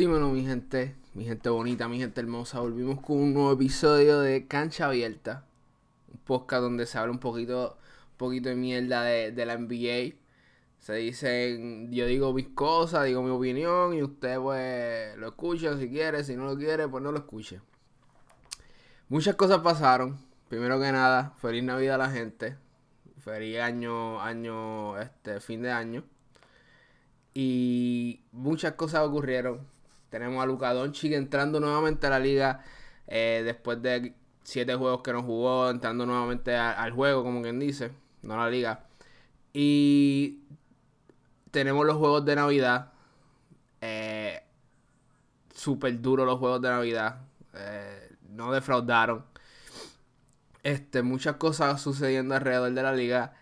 Dímelo, mi gente, mi gente bonita, mi gente hermosa. Volvimos con un nuevo episodio de Cancha Abierta. Un podcast donde se habla un poquito, un poquito de mierda de, de la NBA. Se dicen, yo digo mis cosas, digo mi opinión y usted pues lo escucha si quiere, si no lo quiere, pues no lo escuche. Muchas cosas pasaron. Primero que nada, feliz Navidad a la gente. Feliz año, año, este, fin de año. Y muchas cosas ocurrieron. Tenemos a Luka entrando nuevamente a la liga eh, después de siete juegos que no jugó, entrando nuevamente al juego, como quien dice, no a la liga. Y tenemos los juegos de Navidad. Eh, Súper duros los juegos de Navidad. Eh, no defraudaron. Este, muchas cosas sucediendo alrededor de la liga.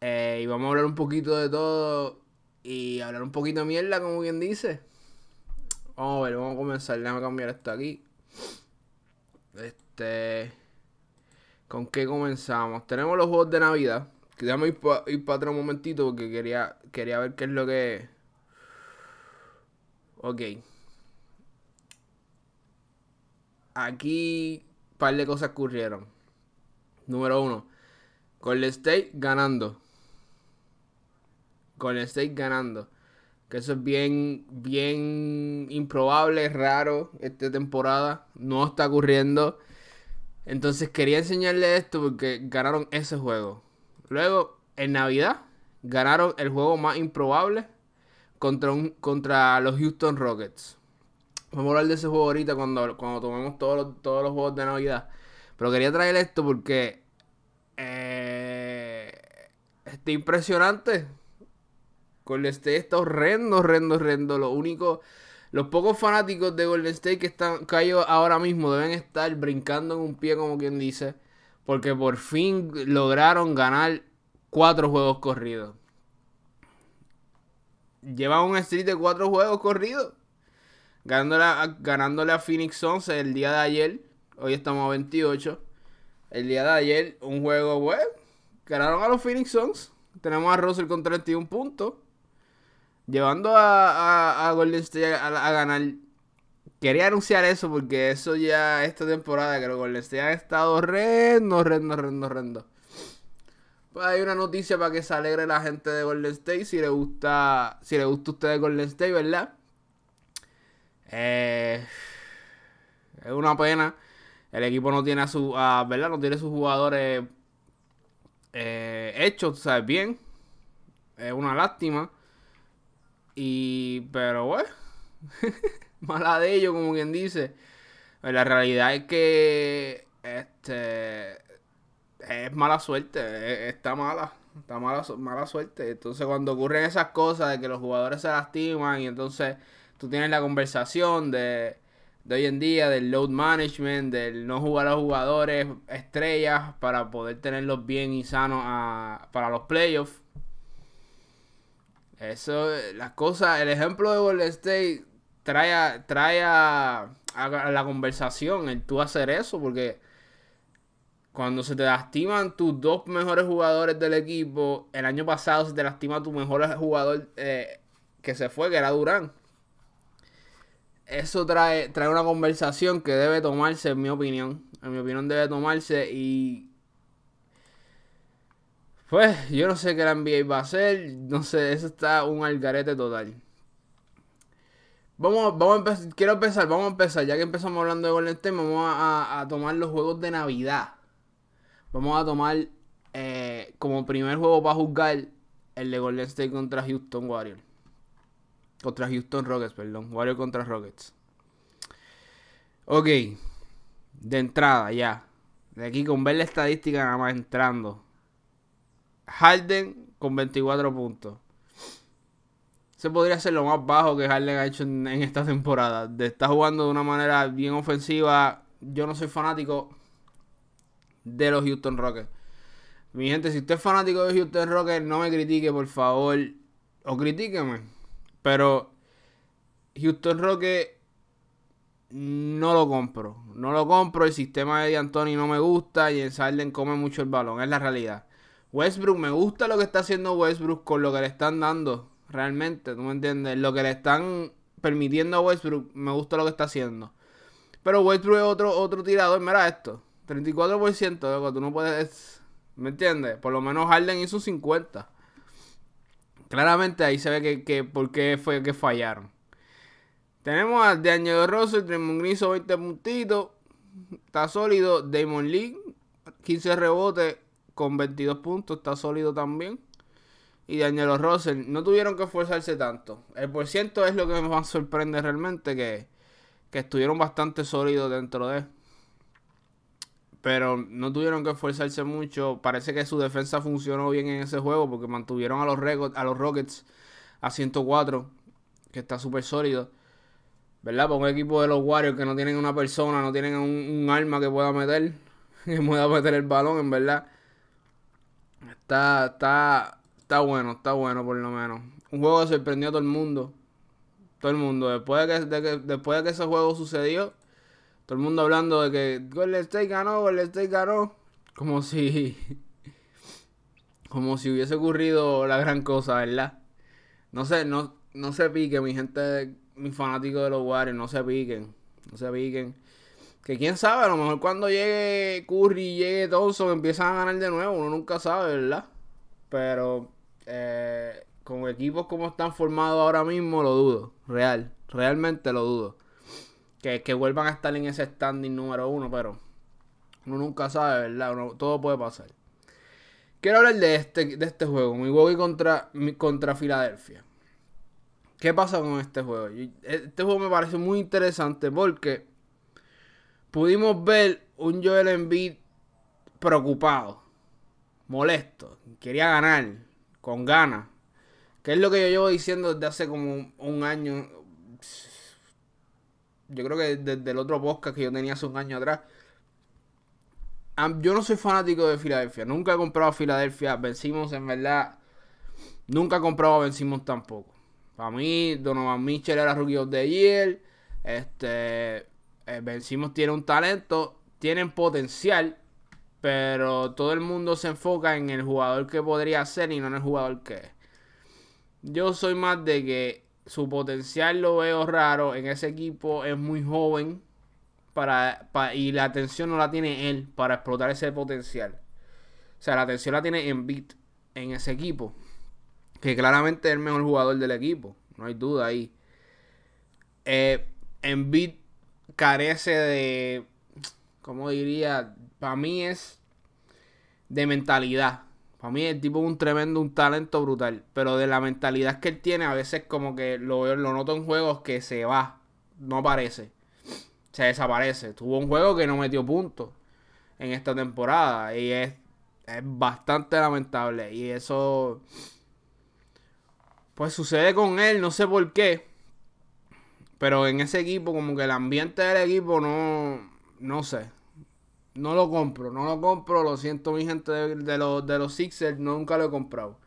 y vamos a hablar un poquito de todo y hablar un poquito de mierda, como quien dice. Vamos a ver, vamos a comenzar. Déjame cambiar esto aquí. Este. ¿Con qué comenzamos? Tenemos los juegos de Navidad. Déjame ir para atrás un momentito porque quería, quería ver qué es lo que. Ok. Aquí un par de cosas ocurrieron. Número uno. Golden State ganando el State ganando. Que eso es bien, bien improbable, raro esta temporada. No está ocurriendo. Entonces quería enseñarle esto porque ganaron ese juego. Luego, en Navidad, ganaron el juego más improbable contra, un, contra los Houston Rockets. Vamos a hablar de ese juego ahorita cuando, cuando tomemos todos los, todos los juegos de Navidad. Pero quería traer esto porque eh, está impresionante. Golden State está horrendo, horrendo, horrendo. Lo único, los pocos fanáticos de Golden State que están caídos ahora mismo deben estar brincando en un pie, como quien dice, porque por fin lograron ganar cuatro juegos corridos. Llevan un street de cuatro juegos corridos. Ganándole a, ganándole a Phoenix Suns el día de ayer. Hoy estamos a 28. El día de ayer, un juego, bueno, ganaron a los Phoenix Suns. Tenemos a Russell con 31 puntos llevando a, a, Golden State a, ganar. Quería anunciar eso porque eso ya esta temporada que los Golden State han estado horrendo, horrendo, horrendo, horrendo. Pues hay una noticia para que se alegre la gente de Golden State si le gusta, si le gusta a ustedes Golden State, ¿verdad? Eh, es una pena. El equipo no tiene a su, ¿verdad? No tiene sus jugadores eh, hechos, ¿sabes? Bien. Es una lástima. Y, pero bueno, mala de ellos, como quien dice. Pues la realidad es que, este, es mala suerte, está mala, está mala, mala suerte. Entonces cuando ocurren esas cosas de que los jugadores se lastiman y entonces tú tienes la conversación de, de hoy en día, del load management, del no jugar a los jugadores estrellas para poder tenerlos bien y sanos para los playoffs eso, las cosas, el ejemplo de Golden State trae, a, a, la conversación el tú hacer eso, porque cuando se te lastiman tus dos mejores jugadores del equipo, el año pasado se te lastima tu mejor jugador eh, que se fue, que era Durán. Eso trae, trae una conversación que debe tomarse, en mi opinión. En mi opinión debe tomarse y pues yo no sé qué la NBA va a hacer. No sé, eso está un algarete total. Vamos, vamos a empezar, quiero empezar, vamos a empezar, ya que empezamos hablando de Golden State, vamos a, tomar los juegos de Navidad. Vamos a tomar eh, como primer juego para juzgar el de Golden State contra Houston Warriors. Contra Houston Rockets, perdón. Warriors contra Rockets. Ok. De entrada, ya. De aquí con ver la estadística nada más entrando. Harden con 24 puntos. Se podría ser lo más bajo que Harden ha hecho en, esta temporada. De estar jugando de una manera bien ofensiva. Yo no soy fanático de los Houston Rockets. Mi gente, si usted es fanático de Houston Rockets, no me critique, por favor. O critíqueme. Pero Houston Rockets no lo compro. No lo compro. El sistema de D'Antoni no me gusta. Y el Harden come mucho el balón. Es la realidad. Westbrook, me gusta lo que está haciendo Westbrook con lo que le están dando. Realmente, ¿tú me entiendes? Lo que le están permitiendo a Westbrook, me gusta lo que está haciendo. Pero Westbrook es otro, otro tirador, mira esto. 34%, tú no puedes... ¿Me entiendes? Por lo menos Harden hizo 50. Claramente ahí se ve que, que por qué fue que fallaron. Tenemos a Daniel Russell, Draymond Green hizo 20 puntitos. Está sólido. Damon Lee, 15 rebotes con 22 puntos. Está sólido también. Y Daniel Russell no tuvieron que esforzarse tanto. El por ciento es lo que me sorprende realmente. Que, que estuvieron bastante sólidos dentro de. Pero no tuvieron que esforzarse mucho. Parece que su defensa funcionó bien en ese juego. Porque mantuvieron a los, a los Rockets a 104. Que está súper sólido. ¿Verdad? Para un equipo de los Warriors que no tienen una persona, no tienen un, arma que pueda meter, que pueda meter el balón, en verdad. Está, está, está bueno, está bueno por lo menos. Un juego que sorprendió a todo el mundo. Todo el mundo. Después de que, después de que ese juego sucedió, todo el mundo hablando de que Golden State ganó, Golden State ganó. Como si. Como si hubiese ocurrido la gran cosa, ¿verdad? No sé, no, no se pique, mi gente mis fanáticos de los Warriors, no se piquen. No se piquen. Que quién sabe, a lo mejor cuando llegue Curry, llegue Thompson, empiezan a ganar de nuevo. Uno nunca sabe, ¿verdad? Pero eh, con equipos como están formados ahora mismo, lo dudo. Real. Realmente lo dudo. Que, que vuelvan a estar en ese standing número uno, pero uno nunca sabe, ¿verdad? todo puede pasar. Quiero hablar de este, de este juego, mi Milwaukee contra, contra Filadelfia. ¿Qué pasa con este juego? Este juego me parece muy interesante porque pudimos ver un Joel Embiid preocupado, molesto, quería ganar, con ganas. Que es lo que yo llevo diciendo desde hace como un año. Yo creo que desde el otro podcast que yo tenía hace un año atrás. Yo no soy fanático de Filadelfia. Nunca he comprado a Filadelfia. Vencimos, en verdad. Nunca he comprado a Vencimos tampoco. Para mí, Donovan Mitchell era Rookie of the Year. Este, Vencimos eh, tiene un talento, tienen potencial, pero todo el mundo se enfoca en el jugador que podría ser y no en el jugador que es. Yo soy más de que su potencial lo veo raro. En ese equipo es muy joven para, y la atención no la tiene él para explotar ese potencial. O sea, la atención la tiene en Beat en ese equipo que claramente es el mejor jugador del equipo, no hay duda ahí. Eh, Embiid carece de, ¿cómo diría? Para mí es de mentalidad. Para mí el tipo es un tremendo, un talento brutal. Pero de la mentalidad que él tiene, a veces como que lo, lo noto en juegos que se va. No aparece. Se desaparece. Tuvo un juego que no metió puntos en esta temporada. Y es, es bastante lamentable. Y eso pues sucede con él, no sé por qué. Pero en ese equipo, como que el ambiente del equipo no. No sé. No lo compro, no lo compro. Lo siento, mi gente de, los, de los Sixers, nunca lo he comprado.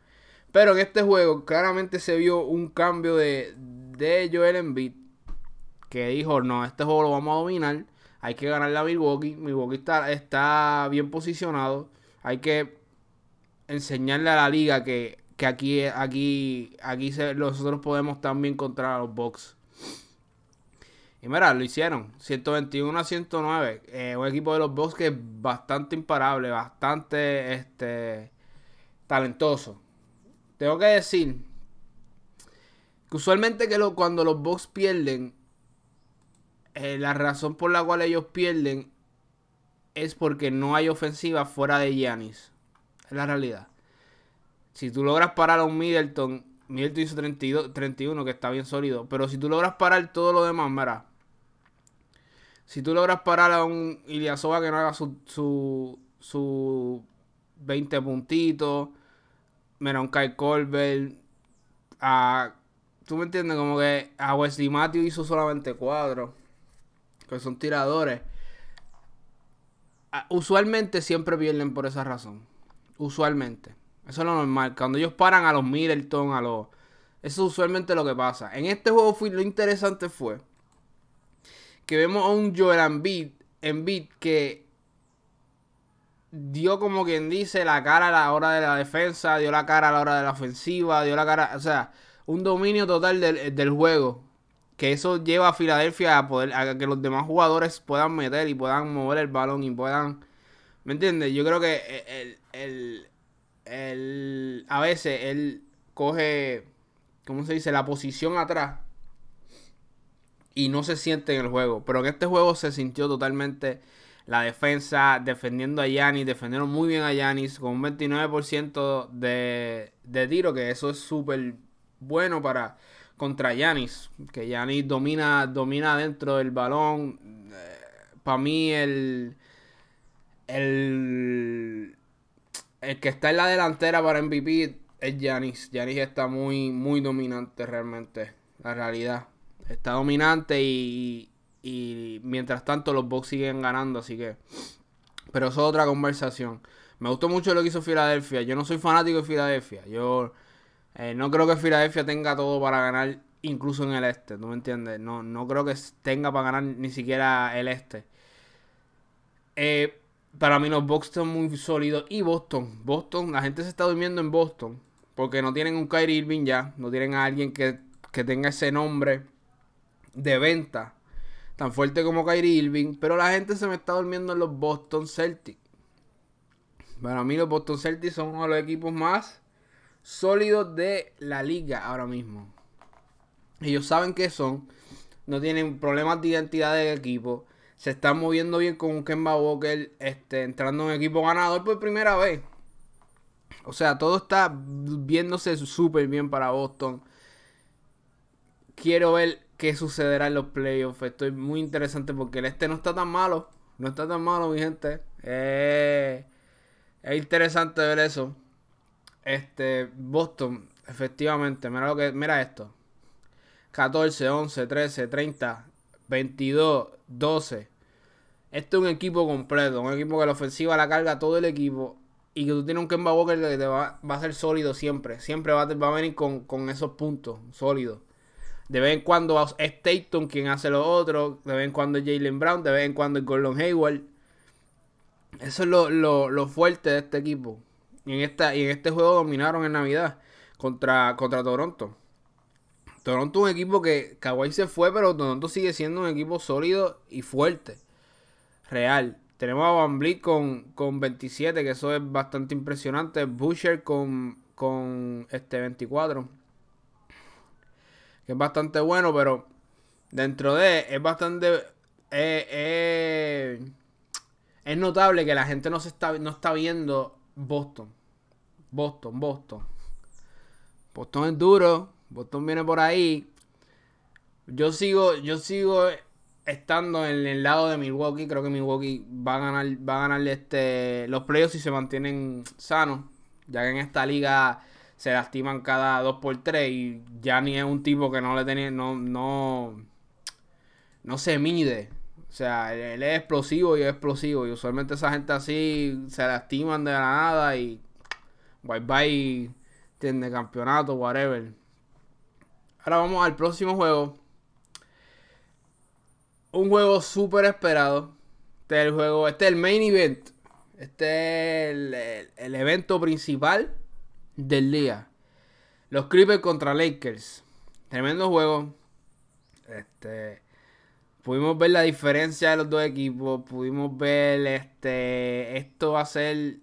Pero en este juego, claramente se vio un cambio de, de Joel Embiid. Que dijo: No, este juego lo vamos a dominar. Hay que ganar a Milwaukee. Milwaukee está, está bien posicionado. Hay que enseñarle a la liga que que aquí, aquí, aquí nosotros podemos también encontrar a los Bucks. Y mira, lo hicieron. 121 a 109. Eh, un equipo de los Bucks que es bastante imparable, bastante este, talentoso. Tengo que decir que usualmente que cuando los Bucks pierden, eh, la razón por la cual ellos pierden es porque no hay ofensiva fuera de Giannis. Es la realidad. Si tú logras parar a un Middleton, Middleton hizo 32, 31, que está bien sólido. Pero si tú logras parar todo lo demás, mira. Si tú logras parar a un Iliasova que no haga su, su, su 20 puntitos. Mira, un Kai Colbert. A, ¿Tú me entiendes? Como que a Wesley Matthews hizo solamente 4. Que son tiradores. Usualmente siempre pierden por esa razón. Usualmente. Eso es lo normal. Cuando ellos paran a los Middleton, a los. Eso es usualmente lo que pasa. En este juego fue, lo interesante fue que vemos a un Joel Embiid, Embiid que dio como quien dice la cara a la hora de la defensa, dio la cara a la hora de la ofensiva, dio la cara, o sea, un dominio total del, del juego. que eso lleva a Filadelfia a poder a que los demás jugadores puedan meter y puedan mover el balón y puedan ¿me entiendes? Yo creo que el, el, el a veces él coge ¿cómo se dice? la posición atrás y no se siente en el juego, pero en este juego se sintió totalmente la defensa defendiendo a Yanis, defendieron muy bien a Yanis con un 29% de, de tiro, que eso es súper bueno para contra Yanis, que Yanis domina, domina dentro del balón. Eh, para mí el, el, el que está en la delantera para MVP es Yanis. Yanis está muy, muy dominante realmente, la realidad. Está dominante y, y mientras tanto los Bucks siguen ganando, así que... Pero eso es otra conversación. Me gustó mucho lo que hizo Filadelfia. Yo no soy fanático de Filadelfia. Yo eh, no creo que Filadelfia tenga todo para ganar, incluso en el este. ¿No me entiendes? No, no creo que tenga para ganar ni siquiera el este. Eh, para mí los Bucks son muy sólidos. Y Boston. Boston, la gente se está durmiendo en Boston. Porque no tienen un Kyrie Irving ya. No tienen a alguien que, que tenga ese nombre de venta tan fuerte como Kyrie Irving, pero la gente se me está durmiendo en los Boston Celtics. Para mí los Boston Celtics son uno de los equipos más sólidos de la liga ahora mismo. Ellos saben que son, no tienen problemas de identidad de equipo, se están moviendo bien con un Kemba Walker este, entrando en un equipo ganador por primera vez. O sea, todo está viéndose súper bien para Boston. Quiero ver qué sucederá en los playoffs. Estoy muy interesante porque el este no está tan malo. No está tan malo, mi gente. es interesante ver eso. Este, Boston, efectivamente, mira lo que, mira esto. 14, 11, 13, 30, 22, 12. Este es un equipo completo, un equipo que la ofensiva la carga todo el equipo y que tú tienes un Kemba Walker que te va, a ser sólido siempre. Siempre va, va a venir con, con esos puntos sólidos. De vez en cuando es Tatum quien hace lo otro. De vez en cuando es Jalen Brown. De vez en cuando es Gordon Hayward. Eso es lo, fuerte de este equipo. Y en, esta, en este juego dominaron en Navidad contra, contra Toronto. Toronto es un equipo que Kawhi se fue, pero Toronto sigue siendo un equipo sólido y fuerte. Real. Tenemos a Van Vliet con, con 27, que eso es bastante impresionante. Boucher con, con este 24 que es bastante bueno, pero dentro de es bastante eh, eh, es notable que la gente no se está no está viendo Boston. Boston, Boston. Boston es duro, Boston viene por ahí. Yo sigo yo sigo estando en el lado de Milwaukee, creo que Milwaukee va a ganar va a ganar este los playoffs si se mantienen sanos, ya que en esta liga se lastiman cada 2x3 y ya ni es un tipo que no le tenía, no, no, no se mide. O sea, él es explosivo y es explosivo. Y usualmente esa gente así se lastiman de la nada y bye bye, tiene campeonato, whatever. Ahora vamos al próximo juego. Un juego súper esperado. Este es el juego, este es el main event. Este es el evento principal del día. Los Clippers contra Lakers. Tremendo juego. Este. Pudimos ver la diferencia de los dos equipos. Pudimos ver este. Esto va a ser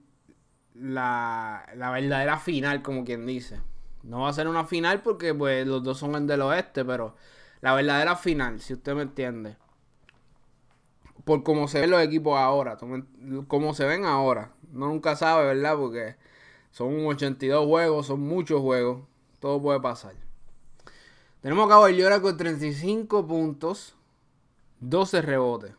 la, la verdadera final, como quien dice. No va a ser una final porque pues los dos son el del oeste, pero la verdadera final, si usted me entiende. Por cómo se ven los equipos ahora, como se ven ahora. No nunca sabe, ¿verdad? Porque son 82 juegos, son muchos juegos. Todo puede pasar. Tenemos a Cabo Llora con 35 puntos, 12 rebotes.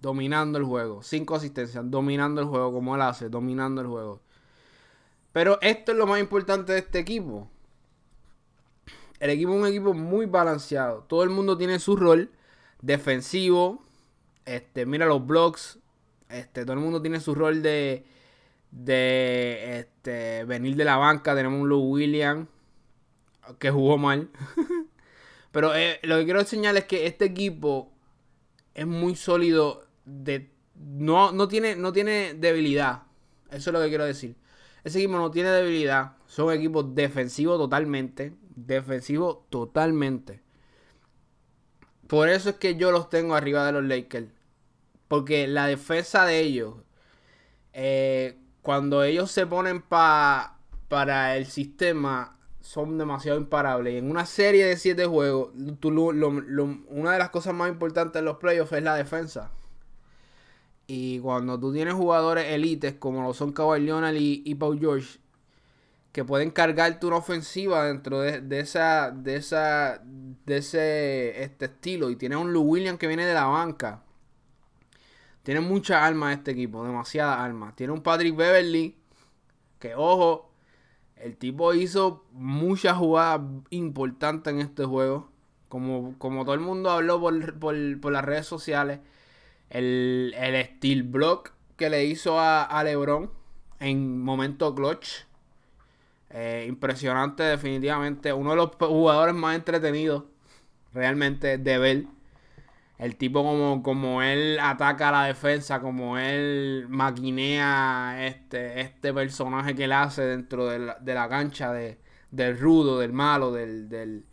Dominando el juego. 5 asistencias. Dominando el juego como él hace. Dominando el juego. Pero esto es lo más importante de este equipo. El equipo es un equipo muy balanceado. Todo el mundo tiene su rol defensivo. Este, mira los blocks. Este, todo el mundo tiene su rol de de este, venir de la banca. Tenemos un Lou Williams que jugó mal. Pero eh, lo que quiero enseñar es que este equipo es muy sólido. De, no, no, tiene, no tiene debilidad. Eso es lo que quiero decir. Ese equipo no tiene debilidad. Son equipos defensivos totalmente. Defensivos totalmente. Por eso es que yo los tengo arriba de los Lakers. Porque la defensa de ellos, eh, cuando ellos se ponen pa, para el sistema, son demasiado imparables. Y en una serie de siete juegos, una de las cosas más importantes de los playoffs es la defensa. Y cuando tú tienes jugadores élites como lo son Kawhi Leonard y, Paul George, que pueden cargarte una ofensiva dentro de, esa, de esa, de ese este estilo. Y tienes un Lou Williams que viene de la banca. Tiene mucha alma este equipo, demasiada alma. Tiene un Patrick Beverly que, ojo, el tipo hizo muchas jugadas importantes en este juego. Como, como todo el mundo habló por, por, las redes sociales. El, el steel block que le hizo a, LeBron en momento clutch. Eh, impresionante, definitivamente. Uno de los jugadores más entretenidos realmente de ver. El tipo como, como él ataca la defensa, como él maquinea este, este personaje que él hace dentro de la, cancha de, del rudo, del malo, del, del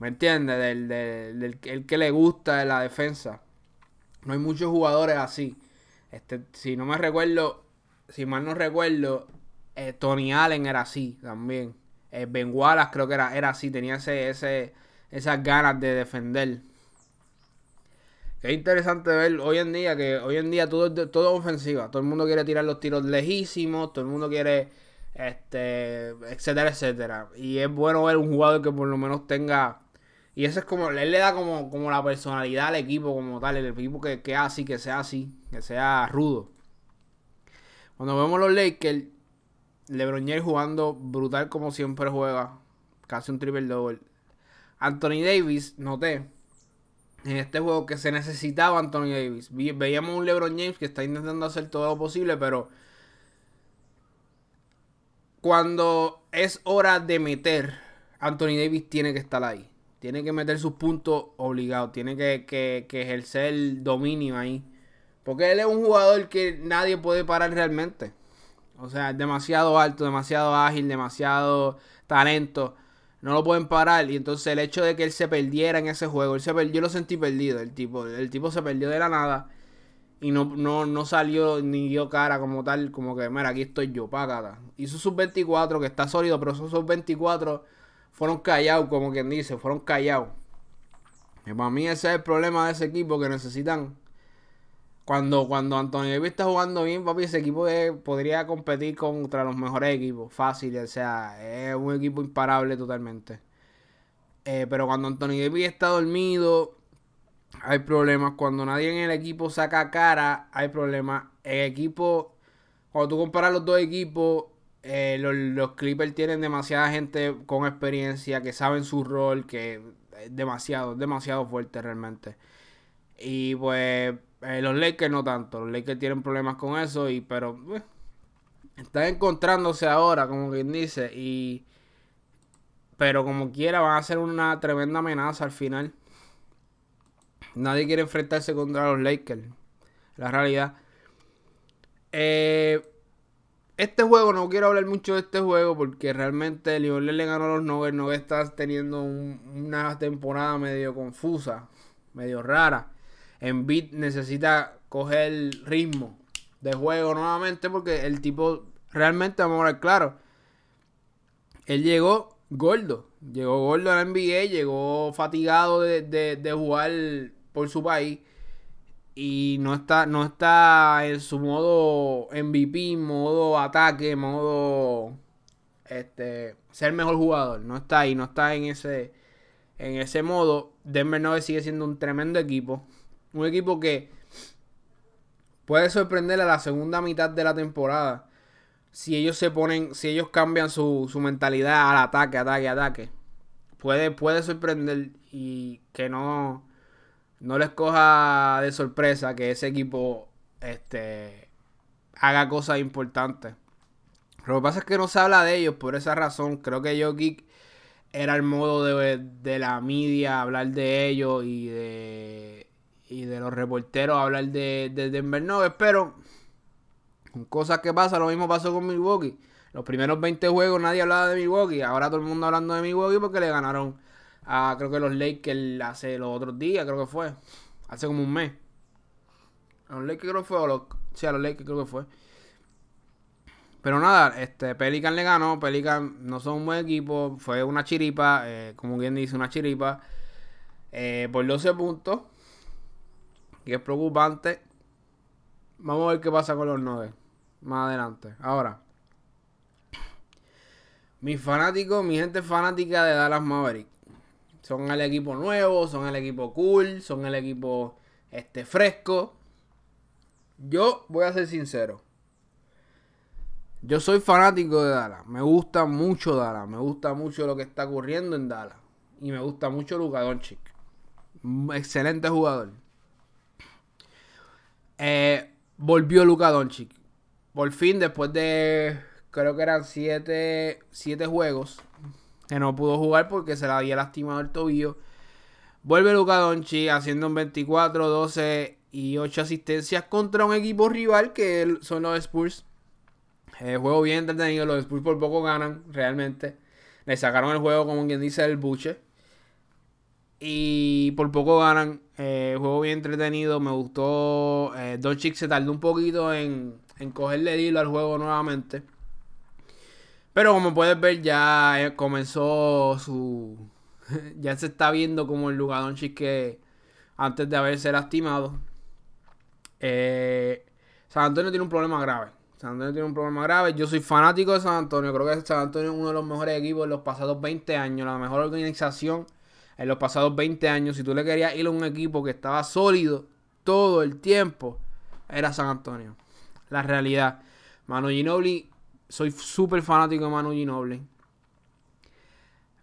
¿me entiendes? Del, del, el que le gusta de la defensa. No hay muchos jugadores así. Este, si no me recuerdo, si mal no recuerdo, eh, Tony Allen era así también. Eh, ben Wallace creo que era, era así, tenía ese, ese, esas ganas de defender. Es interesante ver hoy en día que hoy en día todo, todo ofensiva. Todo el mundo quiere tirar los tiros lejísimos, todo el mundo quiere, este, etcétera, etcétera. Y es bueno ver un jugador que por lo menos tenga... Y eso es como, él le da como, como la personalidad al equipo como tal, el equipo que, que así, que sea así, que sea rudo. Cuando vemos los Lakers, LeBron James jugando brutal como siempre juega, casi un triple double. Anthony Davis, noté, en este juego que se necesitaba Anthony Davis. Veíamos un LeBron James que está intentando hacer todo lo posible, pero cuando es hora de meter, Anthony Davis tiene que estar ahí. Tiene que meter sus puntos obligados. Tiene que, que, que ejercer el dominio ahí. Porque él es un jugador que nadie puede parar realmente. O sea, es demasiado alto, demasiado ágil, demasiado talento no lo pueden parar. Y entonces el hecho de que él se perdiera en ese juego, él se perdió, yo lo sentí perdido. El tipo, el tipo se perdió de la nada. Y no, no, no salió ni dio cara como tal, como que, mira, aquí estoy yo, págata. Hizo sus 24, que está sólido, pero esos 24 fueron callados, como quien dice, fueron callados. Y para mí ese es el problema de ese equipo, que necesitan cuando, cuando Antonio está jugando bien, papi, ese equipo podría competir contra los mejores equipos. Fácil, o sea, es un equipo imparable totalmente. Eh, pero cuando Anthony Davis está dormido, hay problemas. Cuando nadie en el equipo saca cara, hay problemas. El equipo, cuando tú comparas los dos equipos, eh, los, los, Clippers tienen demasiada gente con experiencia, que saben su rol, que es demasiado, demasiado fuerte realmente. Y pues eh, los Lakers no tanto. Los Lakers tienen problemas con eso. Y, pero eh, están encontrándose ahora, como quien dice. Y. Pero como quiera, van a ser una tremenda amenaza al final. Nadie quiere enfrentarse contra los Lakers. La realidad. Eh, este juego, no quiero hablar mucho de este juego porque realmente Lionel le ganó a los Nuggets. Nuggets está teniendo una temporada medio confusa, medio rara. Embiid necesita coger ritmo de juego nuevamente porque el tipo realmente, vamos a ver claro, él llegó gordo, llegó gordo a la NBA, llegó fatigado de, jugar por su país y no está, no está en su modo MVP, modo ataque, modo este ser mejor jugador, no está ahí, no está en ese en ese modo. Denver Nuggets sigue siendo un tremendo equipo. Un equipo que puede sorprender a la segunda mitad de la temporada. Si ellos se ponen, si ellos cambian su, mentalidad al ataque, ataque, ataque. Puede, puede sorprender y que no, no les coja de sorpresa que ese equipo este, haga cosas importantes. Lo que pasa es que no se habla de ellos por esa razón. Creo que Jokic era el modo de, de la media hablar de ellos y de y de los reporteros hablar de, de Denver Nuggets, pero cosas que pasan, lo mismo pasó con Milwaukee. Los primeros 20 juegos nadie hablaba de Milwaukee, ahora todo el mundo hablando de Milwaukee porque le ganaron a creo que los Lakers hace los otros días, creo que fue. Hace como un mes. A los Lakers creo que fue, o los, sí, a los Lakers creo que fue. Pero nada, este Pelican le ganó. Pelican no son un buen equipo. Fue una chiripa, eh, como quien dice, una chiripa. Eh, por 12 puntos. Y es preocupante. Vamos a ver qué pasa con los 9. Más adelante. Ahora. Mis fanáticos, mi gente fanática de Dallas Maverick. Son el equipo nuevo, son el equipo cool, son el equipo este, fresco. Yo voy a ser sincero. Yo soy fanático de Dallas. Me gusta mucho Dallas. Me gusta mucho lo que está ocurriendo en Dallas. Y me gusta mucho Luka Doncic. Excelente jugador. Eh, volvió Luka Doncic. Por fin, después de. Creo que eran 7 siete, juegos. Que no pudo jugar porque se le había lastimado el tobillo. Vuelve Luka Doncic haciendo un 24, 12 y 8 asistencias contra un equipo rival que son los Spurs eh, juego bien entretenido. Los Spurs por poco ganan, realmente. Le sacaron el juego, como quien dice, el buche. Y por poco ganan. Eh, juego bien entretenido. Me gustó. Eh, Doncic se tardó un poquito en, en cogerle hilo al juego nuevamente. Pero como puedes ver, ya eh, comenzó su. ya se está viendo como el lugar Doncic que antes de haberse lastimado. San Antonio tiene un problema grave. San Antonio tiene un problema grave. Yo soy fanático de San Antonio. Creo que San Antonio es uno de los mejores equipos en los pasados 20 años. La mejor organización en los pasados 20 años. Si tú le querías ir a un equipo que estaba sólido todo el tiempo, era San Antonio. La realidad. Manu Ginobili, soy súper fanático de Manu Ginobili.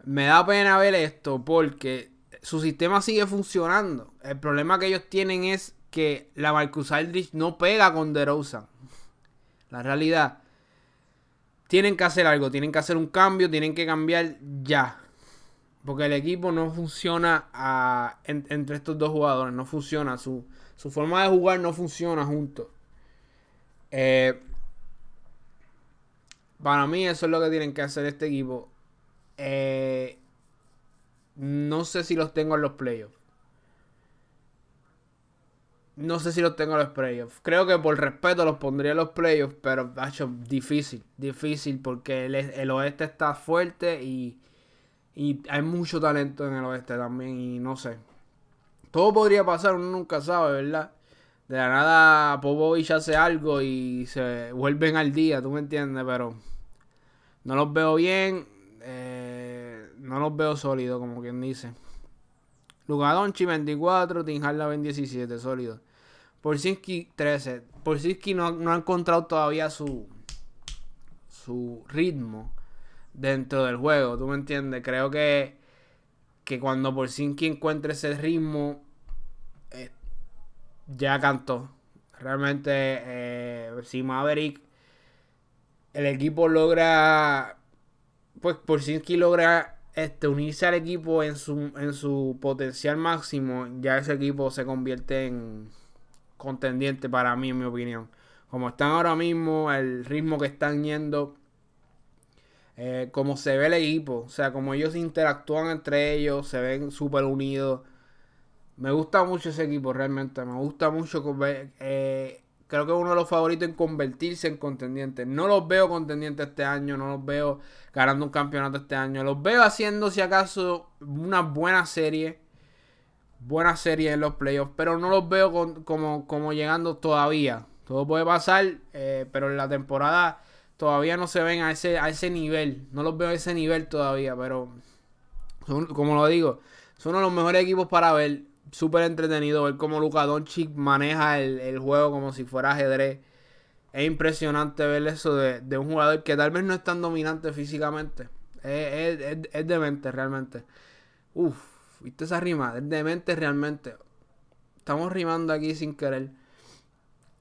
Me da pena ver esto porque su sistema sigue funcionando. El problema que ellos tienen es que la Marcus Aldrich no pega con DeRozan. La realidad. Tienen que hacer algo, tienen que hacer un cambio, tienen que cambiar ya. Porque el equipo no funciona ah, entre estos dos jugadores, no funciona. Su, forma de jugar no funciona juntos. Eh, para mí eso es lo que tienen que hacer este equipo. Eh, no sé si los tengo en los playoffs. No sé si los tengo en los playoffs. Creo que por respeto los pondría en los playoffs, pero hecho difícil, difícil porque el, oeste está fuerte y, y hay mucho talento en el oeste también y no sé. Todo podría pasar, uno nunca sabe, ¿verdad? De la nada Popovich hace algo y se vuelven al día, ¿tú me entiendes? Pero no los veo bien, eh, no los veo sólidos, como quien dice. Luka 24, Tim Hardaway 17, sólido. Porzinski 13. Porzinski no, no ha encontrado todavía su, su ritmo dentro del juego. ¿Tú me entiendes? Creo que, que cuando Porzinski encuentre ese ritmo, eh, ya cantó. Realmente, eh, si Maverick, el equipo logra, pues Porzinski logra este, unirse al equipo en su, en su potencial máximo, ya ese equipo se convierte en contendiente para mí, en mi opinión. Como están ahora mismo, el ritmo que están yendo, eh, como se ve el equipo, o sea, como ellos interactúan entre ellos, se ven súper unidos. Me gusta mucho ese equipo, realmente. Me gusta mucho. Eh, creo que es uno de los favoritos en convertirse en contendiente. No los veo contendientes este año, no los veo ganando un campeonato este año. Los veo haciendo, si acaso, una buena serie buena serie en los playoffs, pero no los veo como, como llegando todavía. Todo puede pasar, eh, pero en la temporada todavía no se ven a ese, a ese nivel. No los veo a ese nivel todavía, pero como lo digo, son uno de los mejores equipos para ver. Súper entretenido ver cómo Luka Doncic maneja el, juego como si fuera ajedrez. Es impresionante ver eso de, un jugador que tal vez no es tan dominante físicamente. Es, es, es demente realmente. Uf, ¿Viste esa rima? Es demente realmente. Estamos rimando aquí sin querer.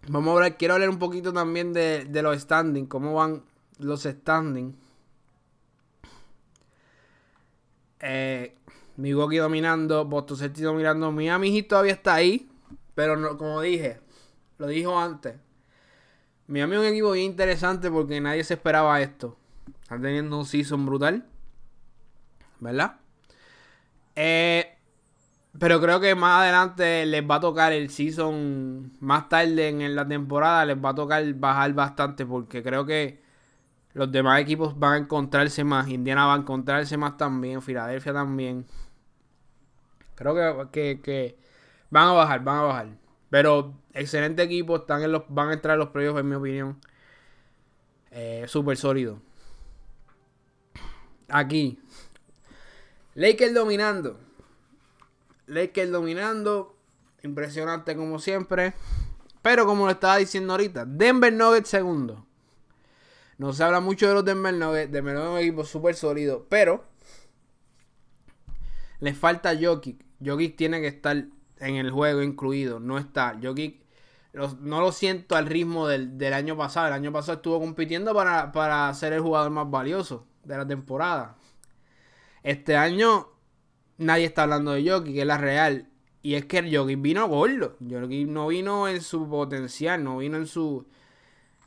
Vamos a hablar, quiero hablar un poquito también de, los standings, cómo van los standings. Eh, Milwaukee dominando, Boston Celtics dominando. Miami Heat todavía está ahí, pero no, como dije, lo dijo antes. Miami es un equipo bien interesante porque nadie se esperaba esto. Están teniendo un season brutal, ¿verdad? Eh, pero creo que más adelante les va a tocar el season más tarde en la temporada. Les va a tocar bajar bastante porque creo que los demás equipos van a encontrarse más. Indiana va a encontrarse más también. Filadelfia también. Creo que, que, van a bajar, van a bajar. Pero excelente equipo. Están en los, van a entrar en los playoffs en mi opinión. Eh, Súper sólido. Aquí. Lakers dominando. Lakers dominando. Impresionante como siempre. Pero como lo estaba diciendo ahorita, Denver Nuggets segundo. No se habla mucho de los Denver Nuggets. Denver Nuggets es un equipo súper sólido. Pero les falta Jokic. Jokic tiene que estar en el juego incluido. No está. Jokic no lo siento al ritmo del, año pasado. El año pasado estuvo compitiendo para, para ser el jugador más valioso de la temporada. Este año nadie está hablando de Jokic, que es la real. Y es que Jokic vino gordo. Jokic no vino en su potencial, no vino en su.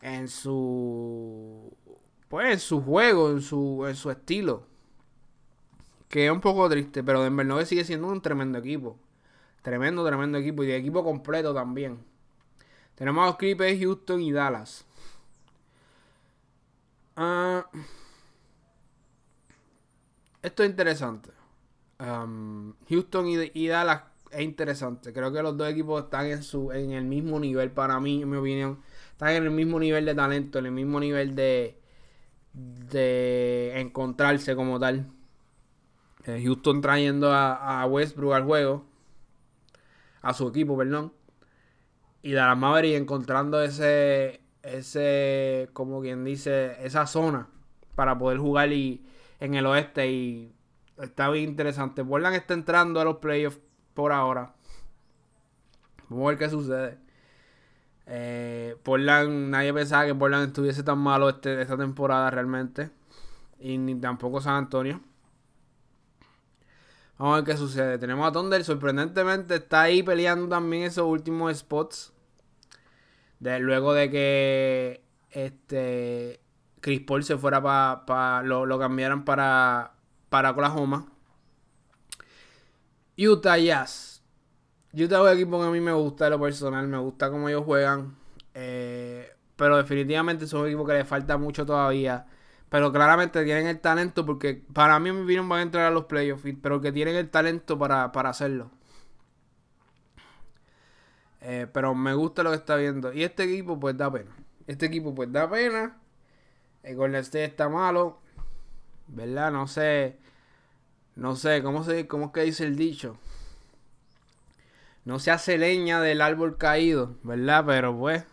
En su. Pues en su juego, en su, en su estilo. Que es un poco triste, pero Denver Nuggets sigue siendo un tremendo equipo. Tremendo, tremendo equipo. Y de equipo completo también. Tenemos a los Clippers, Houston y Dallas. Ah, esto es interesante. Houston y, Dallas es interesante. Creo que los dos equipos están en su en el mismo nivel para mí, en mi opinión. Están en el mismo nivel de talento, en el mismo nivel de de encontrarse como tal. Eh, Houston trayendo a, Westbrook al juego, a su equipo, perdón. Y Dallas Maverick encontrando ese ese como quien dice esa zona para poder jugar y en el oeste y está bien interesante. Portland está entrando a los playoffs por ahora. Vamos a ver qué sucede. Eh, Portland, nadie pensaba que Portland estuviese tan malo este, esta temporada realmente. Y ni tampoco San Antonio. Vamos a ver qué sucede. Tenemos a Thunder, sorprendentemente está ahí peleando también esos últimos spots. Luego de que este Chris Paul se fuera para. lo, lo, cambiaran para, para Oklahoma. Utah Jazz. Utah es un equipo que a mí me gusta de lo personal. Me gusta cómo ellos juegan. Eh, pero definitivamente es un equipo que le falta mucho todavía. Pero claramente tienen el talento porque para mí me van a entrar a los playoffs. Pero que tienen el talento para, hacerlo. Eh, pero me gusta lo que está viendo. Y este equipo pues da pena. Este equipo pues da pena. El Golden State está malo. ¿Verdad? No sé. No sé, ¿cómo, se, ¿cómo es que dice el dicho? No se hace leña del árbol caído, ¿verdad? Pero pues.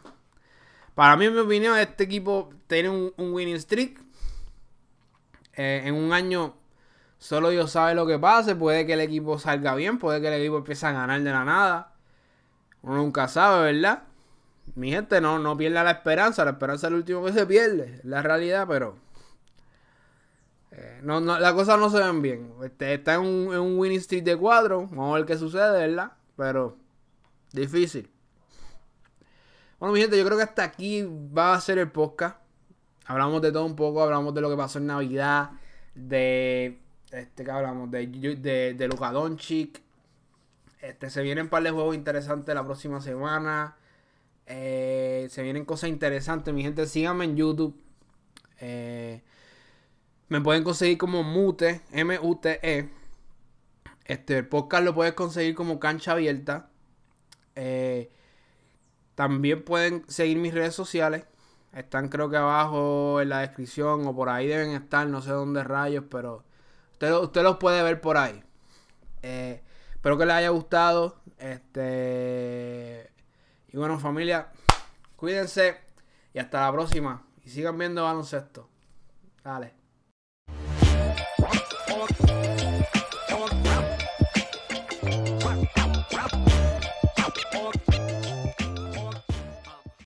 Para mí, en mi opinión, este equipo tiene un, winning streak. Eh, en un año solo Dios sabe lo que pase. Puede que el equipo salga bien, puede que el equipo empiece a ganar de la nada. Uno nunca sabe, ¿verdad? Mi gente, no, no pierda la esperanza. La esperanza es el último que se pierde. La realidad, pero. Eh, no, no, las cosas no se ven bien. Este, está en un, winning streak de cuatro. Vamos a ver qué sucede, ¿verdad? Pero. Difícil. Bueno, mi gente, yo creo que hasta aquí va a ser el podcast. Hablamos de todo un poco. Hablamos de lo que pasó en Navidad. De. Este que hablamos. De, de, de Luka Doncic. Este, se vienen un par de juegos interesantes la próxima semana. Eh, se vienen cosas interesantes. Mi gente, síganme en YouTube. Eh, me pueden conseguir como Mute, M-U-T-E. Este, podcast lo puedes conseguir como Cancha Abierta. Eh, también pueden seguir mis redes sociales. Están creo que abajo en la descripción o por ahí deben estar, no sé dónde rayos, pero usted, usted los puede ver por ahí. espero que les haya gustado. Este y bueno, familia, cuídense y hasta la próxima. Y sigan viendo baloncesto. Dale.